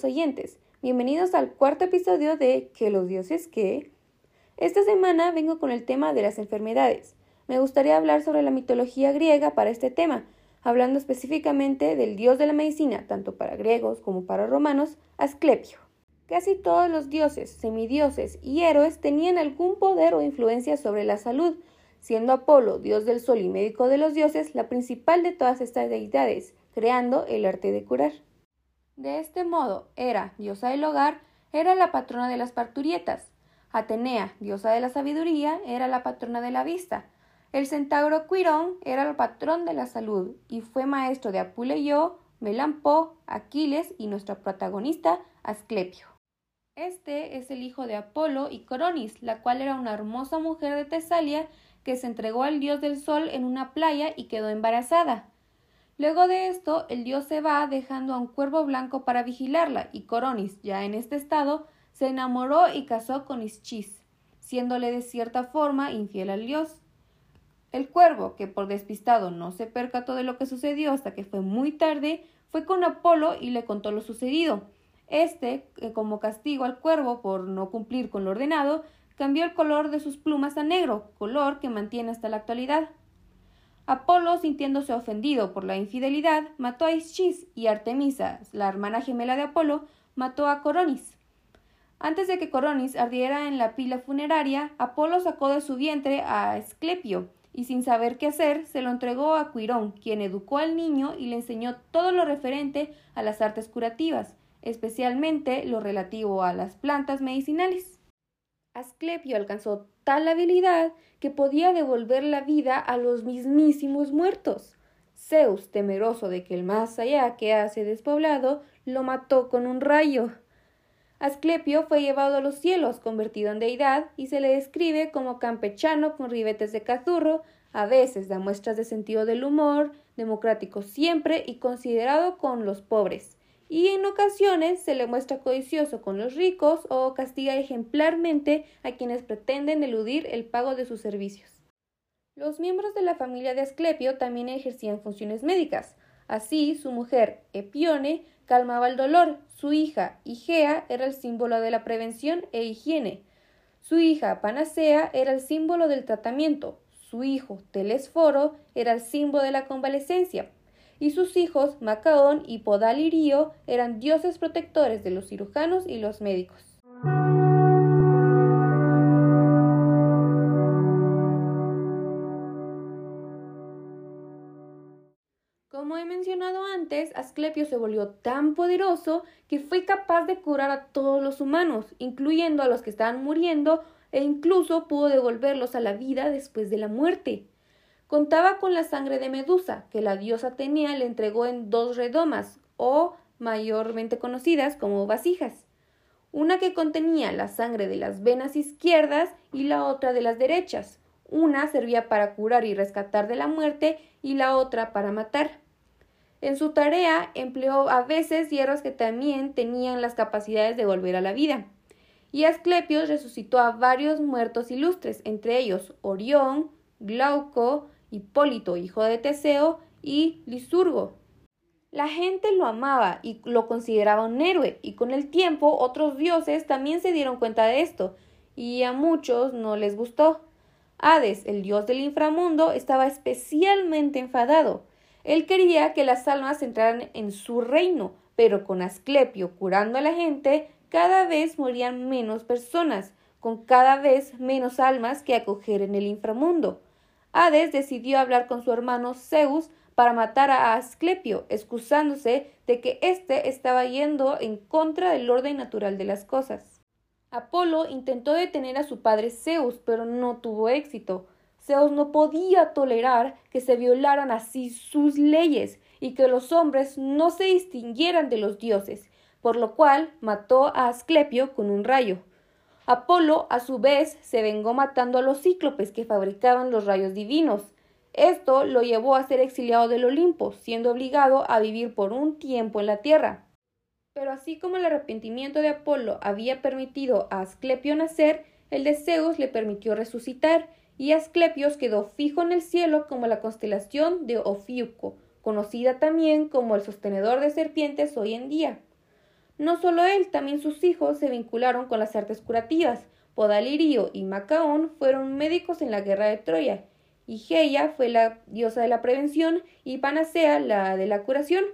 oyentes. Bienvenidos al cuarto episodio de Que los dioses que. Esta semana vengo con el tema de las enfermedades. Me gustaría hablar sobre la mitología griega para este tema, hablando específicamente del dios de la medicina, tanto para griegos como para romanos, Asclepio. Casi todos los dioses, semidioses y héroes tenían algún poder o influencia sobre la salud, siendo Apolo, dios del sol y médico de los dioses, la principal de todas estas deidades, creando el arte de curar. De este modo, Hera, diosa del hogar, era la patrona de las parturietas. Atenea, diosa de la sabiduría, era la patrona de la vista. El centauro Quirón era el patrón de la salud y fue maestro de Apuleyo, Melampó, Aquiles y nuestra protagonista, Asclepio. Este es el hijo de Apolo y Coronis, la cual era una hermosa mujer de Tesalia que se entregó al dios del sol en una playa y quedó embarazada. Luego de esto, el dios se va dejando a un cuervo blanco para vigilarla, y Coronis, ya en este estado, se enamoró y casó con Ischis, siéndole de cierta forma infiel al dios. El cuervo, que por despistado no se percató de lo que sucedió hasta que fue muy tarde, fue con Apolo y le contó lo sucedido. Este, como castigo al cuervo por no cumplir con lo ordenado, cambió el color de sus plumas a negro, color que mantiene hasta la actualidad. Apolo, sintiéndose ofendido por la infidelidad, mató a Ischis y Artemisa, la hermana gemela de Apolo, mató a Coronis. Antes de que Coronis ardiera en la pila funeraria, Apolo sacó de su vientre a Esclepio y sin saber qué hacer, se lo entregó a Quirón, quien educó al niño y le enseñó todo lo referente a las artes curativas, especialmente lo relativo a las plantas medicinales. Asclepio alcanzó tal habilidad que podía devolver la vida a los mismísimos muertos. Zeus, temeroso de que el más allá quedase despoblado, lo mató con un rayo. Asclepio fue llevado a los cielos, convertido en deidad, y se le describe como campechano con ribetes de cazurro, a veces da muestras de sentido del humor, democrático siempre y considerado con los pobres y en ocasiones se le muestra codicioso con los ricos o castiga ejemplarmente a quienes pretenden eludir el pago de sus servicios. Los miembros de la familia de Asclepio también ejercían funciones médicas. Así, su mujer, Epione, calmaba el dolor, su hija, Igea, era el símbolo de la prevención e higiene, su hija, Panacea, era el símbolo del tratamiento, su hijo, Telesforo, era el símbolo de la convalecencia, y sus hijos, Macaón y Podalirio, eran dioses protectores de los cirujanos y los médicos. Como he mencionado antes, Asclepio se volvió tan poderoso que fue capaz de curar a todos los humanos, incluyendo a los que estaban muriendo, e incluso pudo devolverlos a la vida después de la muerte. Contaba con la sangre de Medusa, que la diosa Atenea le entregó en dos redomas, o mayormente conocidas como vasijas, una que contenía la sangre de las venas izquierdas y la otra de las derechas. Una servía para curar y rescatar de la muerte y la otra para matar. En su tarea empleó a veces hierros que también tenían las capacidades de volver a la vida. Y Asclepios resucitó a varios muertos ilustres, entre ellos Orión, Glauco, Hipólito, hijo de Teseo, y Lisurgo. La gente lo amaba y lo consideraba un héroe, y con el tiempo otros dioses también se dieron cuenta de esto, y a muchos no les gustó. Hades, el dios del inframundo, estaba especialmente enfadado. Él quería que las almas entraran en su reino, pero con Asclepio curando a la gente, cada vez morían menos personas, con cada vez menos almas que acoger en el inframundo. Hades decidió hablar con su hermano Zeus para matar a Asclepio, excusándose de que éste estaba yendo en contra del orden natural de las cosas. Apolo intentó detener a su padre Zeus, pero no tuvo éxito. Zeus no podía tolerar que se violaran así sus leyes y que los hombres no se distinguieran de los dioses, por lo cual mató a Asclepio con un rayo. Apolo, a su vez, se vengó matando a los cíclopes que fabricaban los rayos divinos. Esto lo llevó a ser exiliado del Olimpo, siendo obligado a vivir por un tiempo en la tierra. Pero así como el arrepentimiento de Apolo había permitido a Asclepio nacer, el de Zeus le permitió resucitar, y Asclepios quedó fijo en el cielo como la constelación de Ofiuco, conocida también como el sostenedor de serpientes hoy en día. No solo él, también sus hijos se vincularon con las artes curativas. Podalirio y Macaón fueron médicos en la guerra de Troya. Igeia fue la diosa de la prevención y Panacea la de la curación.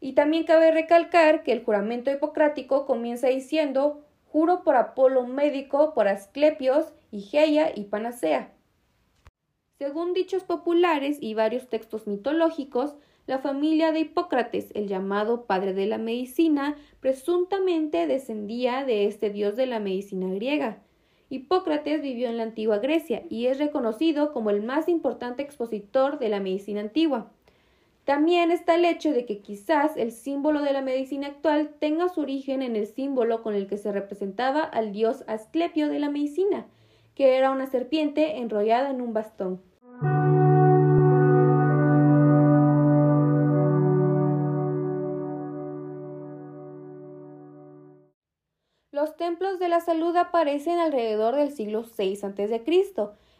Y también cabe recalcar que el juramento hipocrático comienza diciendo juro por Apolo médico, por Asclepios, Igeia y Panacea. Según dichos populares y varios textos mitológicos, la familia de Hipócrates, el llamado padre de la medicina, presuntamente descendía de este dios de la medicina griega. Hipócrates vivió en la antigua Grecia y es reconocido como el más importante expositor de la medicina antigua. También está el hecho de que quizás el símbolo de la medicina actual tenga su origen en el símbolo con el que se representaba al dios Asclepio de la medicina, que era una serpiente enrollada en un bastón. Templos de la salud aparecen alrededor del siglo VI a.C.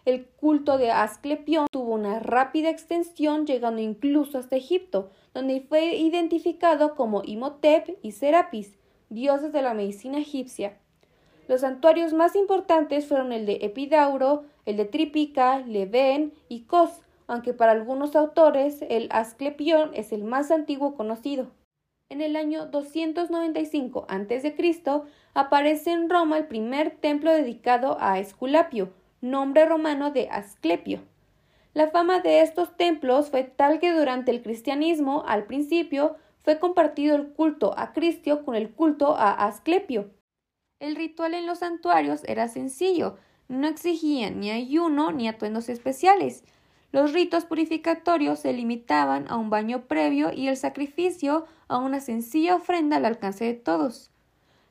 El culto de Asclepión tuvo una rápida extensión llegando incluso hasta Egipto, donde fue identificado como Imhotep y Serapis, dioses de la medicina egipcia. Los santuarios más importantes fueron el de Epidauro, el de Tripica, Leven y Kos, aunque para algunos autores el Asclepión es el más antiguo conocido. En el año 295 a.C. aparece en Roma el primer templo dedicado a Esculapio, nombre romano de Asclepio. La fama de estos templos fue tal que durante el cristianismo, al principio, fue compartido el culto a Cristo con el culto a Asclepio. El ritual en los santuarios era sencillo, no exigían ni ayuno ni atuendos especiales. Los ritos purificatorios se limitaban a un baño previo y el sacrificio a una sencilla ofrenda al alcance de todos.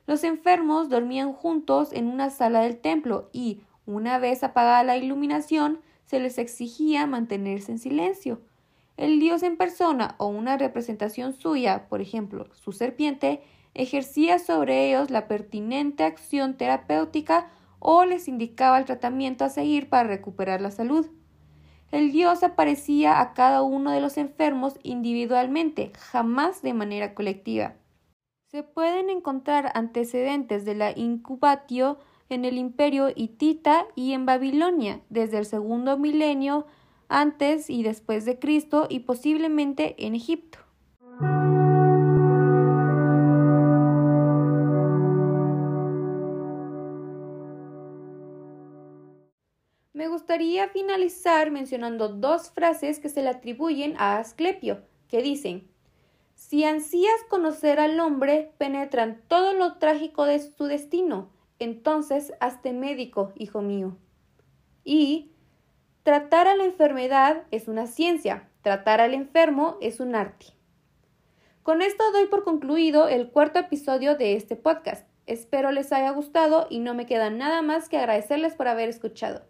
Los enfermos dormían juntos en una sala del templo y, una vez apagada la iluminación, se les exigía mantenerse en silencio. El dios en persona o una representación suya, por ejemplo, su serpiente, ejercía sobre ellos la pertinente acción terapéutica o les indicaba el tratamiento a seguir para recuperar la salud. El dios aparecía a cada uno de los enfermos individualmente, jamás de manera colectiva. Se pueden encontrar antecedentes de la incubatio en el imperio hitita y en Babilonia, desde el segundo milenio antes y después de Cristo y posiblemente en Egipto. Gustaría finalizar mencionando dos frases que se le atribuyen a Asclepio, que dicen Si ansías conocer al hombre, penetran todo lo trágico de su destino, entonces hazte médico, hijo mío. Y tratar a la enfermedad es una ciencia, tratar al enfermo es un arte. Con esto doy por concluido el cuarto episodio de este podcast. Espero les haya gustado y no me queda nada más que agradecerles por haber escuchado.